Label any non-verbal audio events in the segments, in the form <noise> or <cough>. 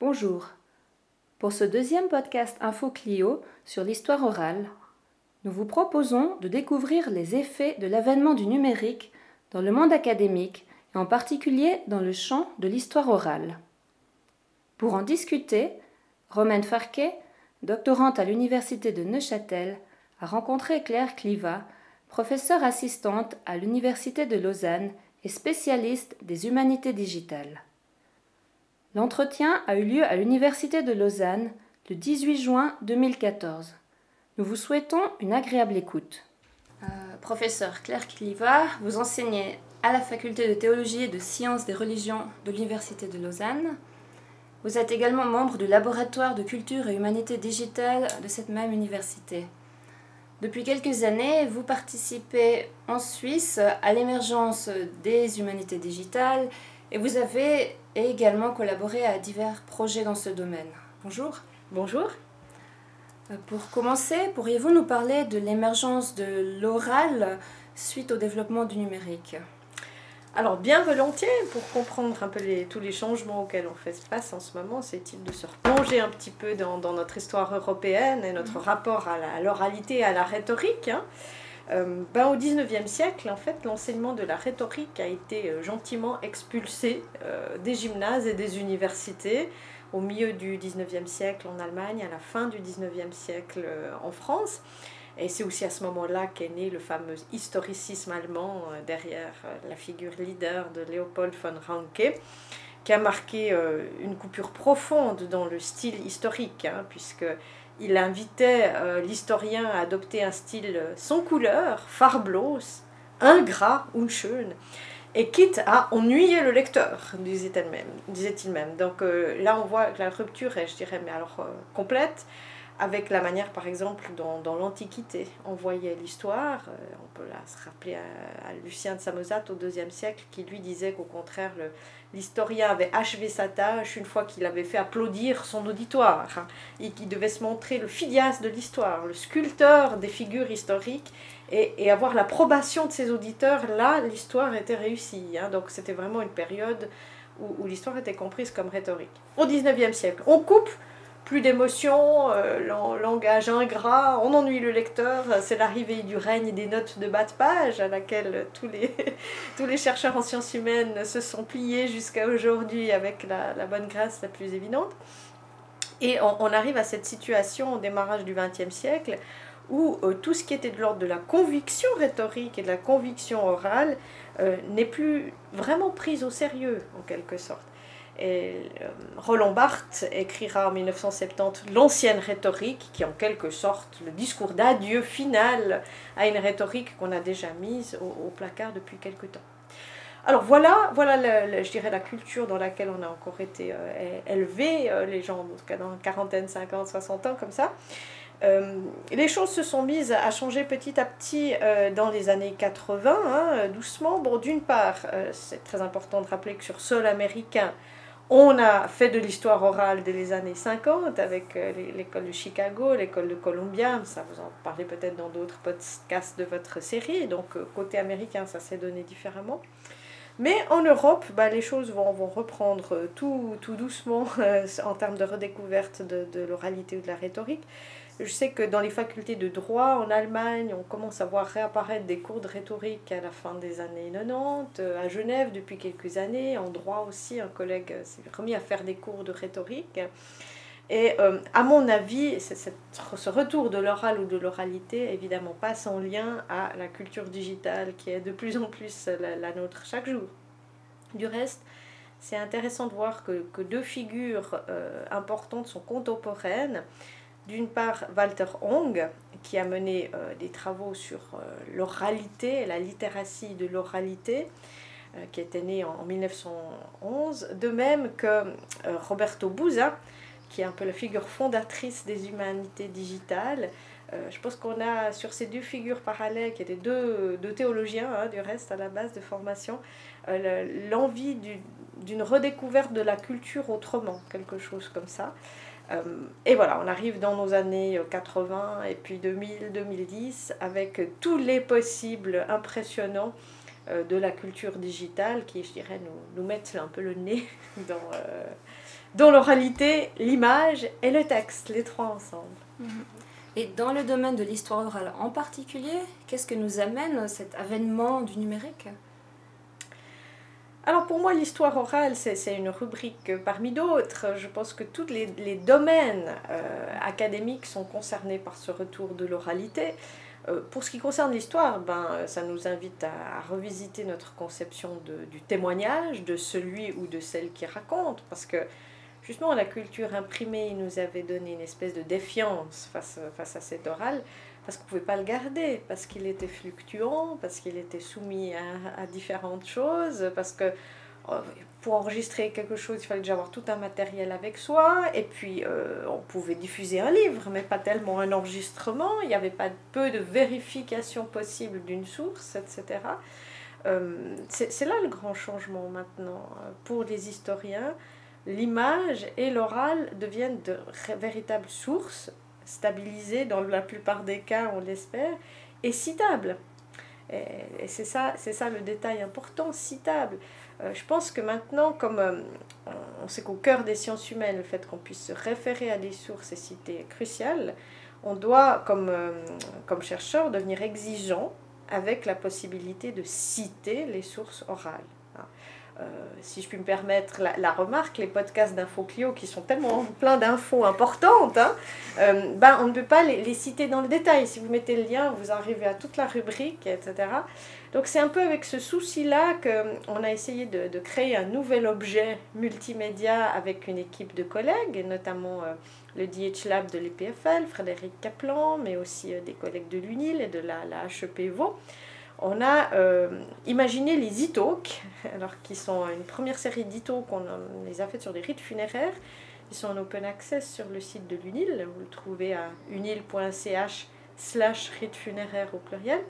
Bonjour. Pour ce deuxième podcast InfoClio sur l'histoire orale, nous vous proposons de découvrir les effets de l'avènement du numérique dans le monde académique et en particulier dans le champ de l'histoire orale. Pour en discuter, Romaine Farquet, doctorante à l'Université de Neuchâtel, a rencontré Claire Cliva, professeure assistante à l'Université de Lausanne et spécialiste des humanités digitales. L'entretien a eu lieu à l'Université de Lausanne le 18 juin 2014. Nous vous souhaitons une agréable écoute. Euh, professeur Claire Cliva, vous enseignez à la faculté de théologie et de sciences des religions de l'Université de Lausanne. Vous êtes également membre du laboratoire de culture et humanité digitale de cette même université. Depuis quelques années, vous participez en Suisse à l'émergence des humanités digitales et vous avez également collaboré à divers projets dans ce domaine. Bonjour. Bonjour. Euh, pour commencer, pourriez-vous nous parler de l'émergence de l'oral suite au développement du numérique? Alors bien volontiers, pour comprendre un peu les, tous les changements auxquels on fait face en ce moment, c'est-il de se replonger un petit peu dans, notre histoire européenne et notre mhm. rapport à l'oralité et à la rhétorique. Hein. Euh, ben, au XIXe siècle, en fait, l'enseignement de la rhétorique a été euh, gentiment expulsé euh, des gymnases et des universités au milieu du XIXe siècle en Allemagne, à la fin du XIXe siècle en France. Et c'est aussi à ce moment-là qu'est né le fameux historicisme allemand euh, derrière euh, la figure leader de Leopold von Ranke, qui a marqué euh, une coupure profonde dans le style historique, hein, puisqu'il invitait l'historien à adopter un style sans couleur, farblos, ingrat, unschön, et quitte à ennuyer le lecteur, disait-il même. Disait même. Donc là, on voit que la rupture est, je dirais, mais alors complète avec la manière, par exemple, dont, dans l'Antiquité on voyait l'histoire. Euh, on peut se rappeler à, Lucien de Samosate au IIe siècle qui lui disait qu'au contraire, l'historien avait achevé sa tâche une fois qu'il avait fait applaudir son auditoire hein, et qu'il devait se montrer le Phidias de l'histoire, le sculpteur des figures historiques et, et avoir l'approbation de ses auditeurs. Là, l'histoire était réussie. Hein. donc c'était vraiment une période où l'histoire était comprise comme rhétorique. Au XIXe siècle, on coupe plus d'émotion, euh, langage ingrat, on ennuie le lecteur, c'est l'arrivée du règne des notes de bas de page à laquelle tous les, <laughs> chercheurs en sciences humaines se sont pliés jusqu'à aujourd'hui avec la, bonne grâce la plus évidente. Et on, arrive à cette situation au démarrage du XXe siècle où euh, tout ce qui était de l'ordre de la conviction rhétorique et de la conviction orale euh, n'est plus vraiment pris au sérieux en quelque sorte. Et euh, Roland Barthes écrira en 1970 l'ancienne rhétorique, qui est en quelque sorte le discours d'adieu final à une rhétorique qu'on a déjà mise au, placard depuis quelque temps. Alors voilà, voilà je dirais la culture dans laquelle on a encore été euh, élevé, euh, les gens en dans quarantaine, 50, 60 ans comme ça. les choses se sont mises à changer petit à petit dans les années 80, hein, doucement. Bon, d'une part, c'est très important de rappeler que sur sol américain, on a fait de l'histoire orale dès les années 50 avec euh, l'école de Chicago, l'école de Columbia, ça vous en parlez peut-être dans d'autres podcasts de votre série, donc euh, côté américain ça s'est donné différemment. Mais en Europe, bah, les choses vont, reprendre euh, tout, doucement <laughs> en termes de redécouverte de l'oralité ou de la rhétorique. Je sais que dans les facultés de droit en Allemagne, on commence à voir réapparaître des cours de rhétorique à la fin des années 90. Euh, à Genève, depuis quelques années, en droit aussi, un collègue s'est remis à faire des cours de rhétorique. Et euh, à mon avis, ce retour de l'oral ou de l'oralité, évidemment pas sans lien à la culture digitale qui est de plus en plus la, nôtre chaque jour. Du reste, c'est intéressant de voir que, que deux figures euh, importantes sont contemporaines d'une part Walter Hong, qui a mené euh, des travaux sur euh, l'oralité, la littératie de l'oralité, euh, qui était né en, 1911, de même que Roberto Busa, qui est un peu la figure fondatrice des humanités digitales. je pense qu'on a sur ces deux figures parallèles, qui étaient deux, théologiens hein, du reste à la base de formation, l'envie d'une redécouverte de la culture autrement, quelque chose comme ça. Euh, et voilà, on arrive dans nos années 80 et puis 2000, 2010 avec tous les possibles impressionnants de la culture digitale qui, je dirais, nous, nous mettent un peu le nez <laughs> dans, dans l'oralité, l'image et le texte, les trois ensemble. Et dans le domaine de l'histoire orale en particulier, qu'est-ce que nous amène cet avènement du numérique? Alors pour moi, l'histoire orale, c'est une rubrique parmi d'autres. Je pense que tous les, domaines euh, académiques sont concernés par ce retour de l'oralité. Euh, pour ce qui concerne l'histoire, ben, ça nous invite à, revisiter notre conception du témoignage, de celui ou de celle qui raconte, parce que justement la culture imprimée nous avait donné une espèce de défiance face, face à cet oral parce qu'on ne pouvait pas le garder, parce qu'il était fluctuant, parce qu'il était soumis à, différentes choses, parce que euh, pour enregistrer quelque chose, il fallait déjà avoir tout un matériel avec soi, et puis euh, on pouvait diffuser un livre, mais pas tellement un enregistrement, il n'y avait pas peu de vérification possible d'une source, etc. Euh, c'est là le grand changement maintenant pour les historiens. L'image et l'oral deviennent de véritables sources stabilisé dans la plupart des cas, on l'espère, et citable. Et, c'est ça, c'est ça le détail important, citable. Euh, je pense que maintenant, comme euh, on sait qu'au cœur des sciences humaines, le fait qu'on puisse se référer à des sources et citer est crucial, on doit, comme, euh, comme chercheur, devenir exigeant avec la possibilité de citer les sources orales. Euh, si je puis me permettre la, remarque, les podcasts d'InfoClio qui sont tellement pleins d'infos importantes, hein, euh, ben, on ne peut pas les, citer dans le détail. Si vous mettez le lien, vous arrivez à toute la rubrique, etc. Donc c'est un peu avec ce souci-là qu'on a essayé de, créer un nouvel objet multimédia avec une équipe de collègues, notamment euh, le DH Lab de l'EPFL, Frédéric Kaplan, mais aussi des collègues de l'UNIL et de la, la HEP on a euh, imaginé les e-talks, alors qui sont une première série d'e-talks, on les a faites sur des rites funéraires. Ils sont en open access sur le site de l'UNIL. Vous le trouvez à unil.ch slash rites funéraires au pluriel.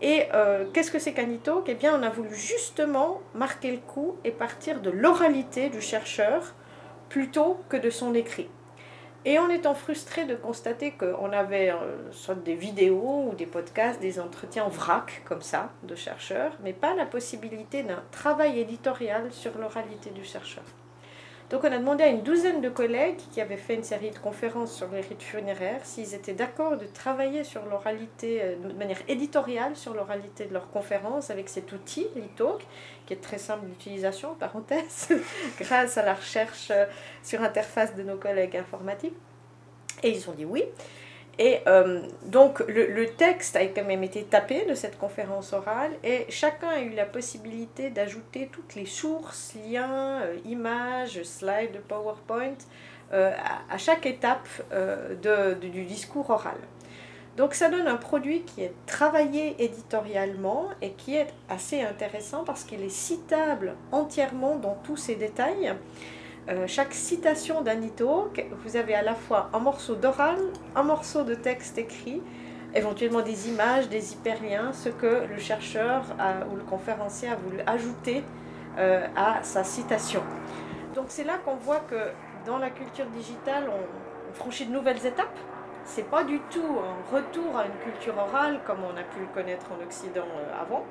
Et euh, qu'est-ce que c'est qu'un e-talk Eh bien, on a voulu justement marquer le coup et partir de l'oralité du chercheur plutôt que de son écrit. Et en étant frustré de constater qu'on avait euh, soit des vidéos ou des podcasts, des entretiens en vrac comme ça de chercheurs, mais pas la possibilité d'un travail éditorial sur l'oralité du chercheur. Donc on a demandé à une douzaine de collègues qui avaient fait une série de conférences sur les rites funéraires s'ils étaient d'accord de travailler sur l'oralité euh, de manière éditoriale sur l'oralité de leurs conférences avec cet outil, l'e-talk, qui est très simple d'utilisation, <laughs> parenthèse, grâce à la recherche euh, sur interface de nos collègues informatiques. Et ils ont dit oui. Et euh, donc le, texte a quand même été tapé de cette conférence orale et chacun a eu la possibilité d'ajouter toutes les sources, liens, euh, images, slides de PowerPoint à, chaque étape du discours oral. Donc ça donne un produit qui est travaillé éditorialement et qui est assez intéressant parce qu'il est citable entièrement dans tous ses détails. Euh, chaque citation e-talk, vous avez à la fois un morceau d'oral, un morceau de texte écrit, éventuellement des images, des hyperliens, ce que le chercheur ou le conférencier a voulu ajouter euh, à sa citation. Donc c'est là qu'on voit que dans la culture digitale, on franchit de nouvelles étapes c'est pas du tout un retour à une culture orale comme on a pu le connaître en Occident euh, avant.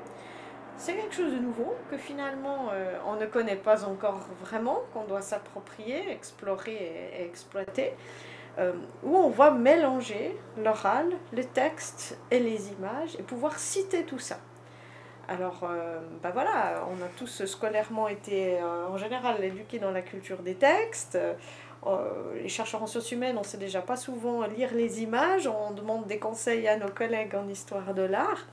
C'est quelque chose de nouveau que finalement euh, on ne connaît pas encore vraiment, qu'on doit s'approprier, explorer et, exploiter, euh, où on va mélanger l'oral, le texte et les images et pouvoir citer tout ça. Alors, ben voilà, on a tous scolairement été en général éduqués dans la culture des textes. Euh, les chercheurs en sciences humaines, on ne sait déjà pas souvent lire les images, on demande des conseils à nos collègues en histoire de l'art.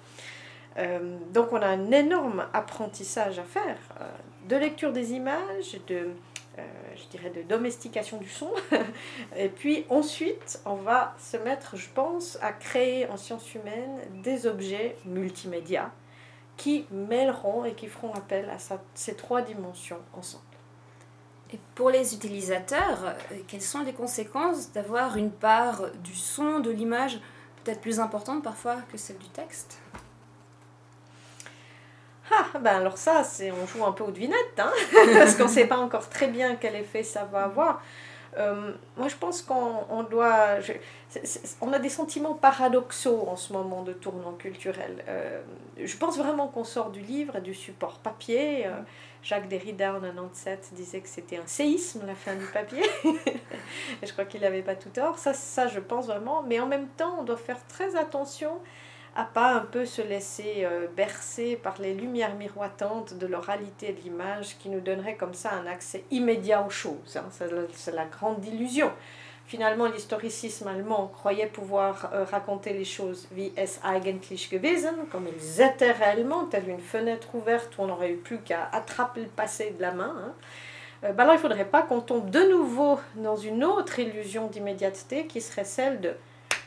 Euh, donc on a un énorme apprentissage à faire euh, de lecture des images, de, je dirais de domestication du son. <laughs> et puis ensuite, on va se mettre, je pense, à créer en sciences humaines des objets multimédia qui mêleront et qui feront appel à ces trois dimensions ensemble. Et pour les utilisateurs, euh, quelles sont les conséquences d'avoir une part du son, de l'image, peut-être plus importante parfois que celle du texte? Ah, ben alors ça, c'est on joue un peu aux devinettes, hein <laughs> parce qu'on ne sait pas encore très bien quel effet ça va avoir. Euh, moi, je pense qu'on doit. on a des sentiments paradoxaux en ce moment de tournant culturel. Euh, je pense vraiment qu'on sort du livre et du support papier. Euh, Jacques Derrida en 97 disait que c'était un séisme la fin du papier. <laughs> et je crois qu'il n'avait pas tout tort. Ça, ça, je pense vraiment. Mais en même temps, on doit faire très attention à pas un peu se laisser euh, bercer par les lumières miroitantes de l'oralité de l'image qui nous donnerait comme ça un accès immédiat aux choses. Hein. C'est la, grande illusion. Finalement, l'historicisme allemand croyait pouvoir euh, raconter les choses wie es eigentlich gewesen, comme ils étaient réellement, telle une fenêtre ouverte où on n'aurait eu plus qu'à attraper le passé de la main. Hein. Euh, alors il ne faudrait pas qu'on tombe de nouveau dans une autre illusion d'immédiateté qui serait celle de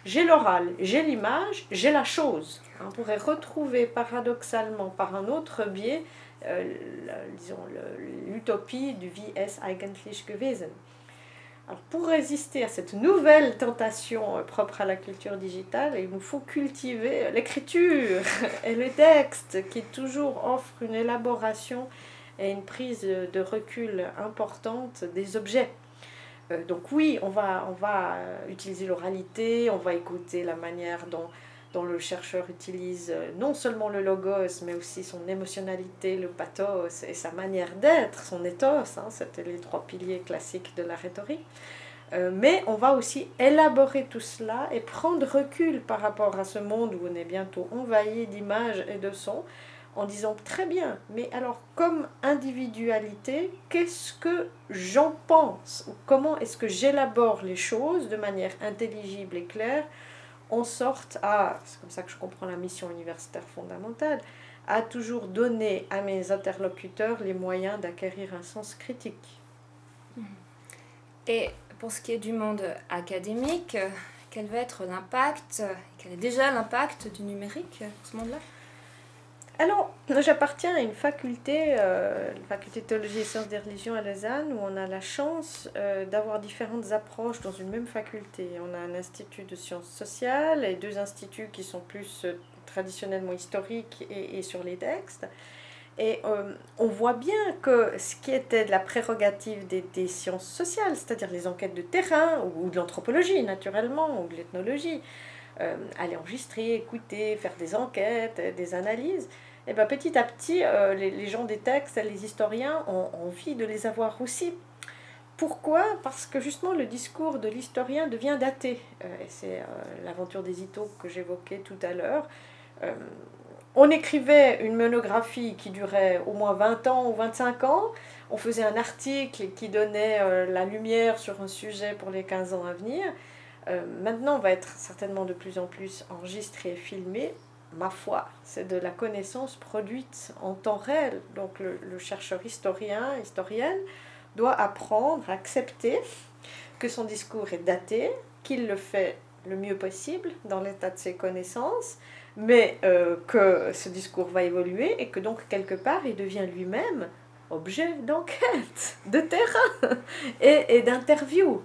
j'ai l'oral, j'ai l'image, j'ai la chose. On pourrait retrouver paradoxalement par un autre biais, euh, l'utopie du es eigentlich gewesen. Alors pour résister à cette nouvelle tentation euh, propre à la culture digitale, il nous faut cultiver l'écriture <laughs> et le texte qui toujours offre une élaboration et une prise de recul importante des objets. Euh, donc oui, on va, on va euh, utiliser l'oralité, on va écouter la manière dont, dont le chercheur utilise euh, non seulement le logos, mais aussi son émotionnalité, le pathos et sa manière d'être, son ethos. Hein, C'était les trois piliers classiques de la rhétorique. mais on va aussi élaborer tout cela et prendre recul par rapport à ce monde où on est bientôt envahi d'images et de sons en disant très bien, mais alors comme individualité, qu'est-ce que j'en pense? Comment est-ce que j'élabore les choses de manière intelligible et claire en sorte à, c'est comme ça que je comprends la mission universitaire fondamentale, à toujours donner à mes interlocuteurs les moyens d'acquérir un sens critique. Et pour ce qui est du monde académique, quel va être l'impact, quel est déjà l'impact du numérique dans ce monde-là? Alors, j'appartiens à une faculté, euh, la faculté de théologie et sciences des religions à Lausanne, où on a la chance euh, d'avoir différentes approches dans une même faculté. On a un institut de sciences sociales et deux instituts qui sont plus euh, traditionnellement historiques et, sur les textes. Et on voit bien que ce qui était de la prérogative des, des sciences sociales, c'est-à-dire les enquêtes de terrain, ou, de l'anthropologie naturellement, ou de l'ethnologie, aller enregistrer, écouter, faire des enquêtes, des analyses, et eh ben, petit à petit, euh, les, gens des textes, les historiens ont envie de les avoir aussi. Pourquoi? Parce que justement le discours de l'historien devient daté. Euh, et c'est euh, l'aventure des Ito que j'évoquais tout à l'heure. on écrivait une monographie qui durait au moins 20 ans ou 25 ans. On faisait un article qui donnait la lumière sur un sujet pour les 15 ans à venir. Maintenant, on va être certainement de plus en plus enregistré et filmé ma foi, c'est de la connaissance produite en temps réel. Donc le, chercheur historien, historienne, doit apprendre, accepter que son discours est daté, qu'il le fait le mieux possible dans l'état de ses connaissances, mais euh, que ce discours va évoluer et que donc quelque part il devient lui-même objet d'enquête, de terrain et d'interview.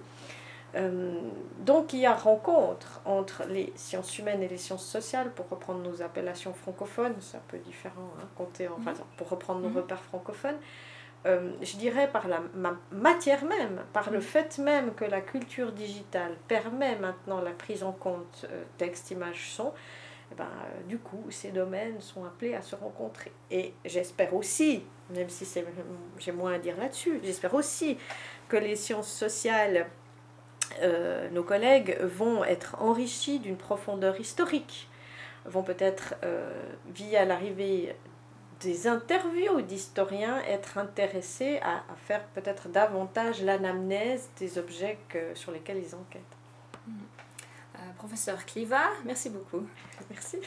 Euh, donc il y a rencontre entre les sciences humaines et les sciences sociales, pour reprendre nos appellations francophones, c'est un peu différent, hein, compter, enfin, mhm. pour reprendre nos mhm. repères francophones, euh, je dirais par la matière même, par le mhm. fait même que la culture digitale permet maintenant la prise en compte euh, texte, image, son, eh ben, du coup, ces domaines sont appelés à se rencontrer. Et j'espère aussi, même si j'ai moins à dire là-dessus, j'espère aussi que les sciences sociales euh, nos collègues vont être enrichis d'une profondeur historique, vont peut-être, euh, via l'arrivée des interviews d'historiens, être intéressés à, faire peut-être davantage l'anamnèse des objets sur lesquels ils enquêtent. Euh, professeur Cliva, merci beaucoup. Merci.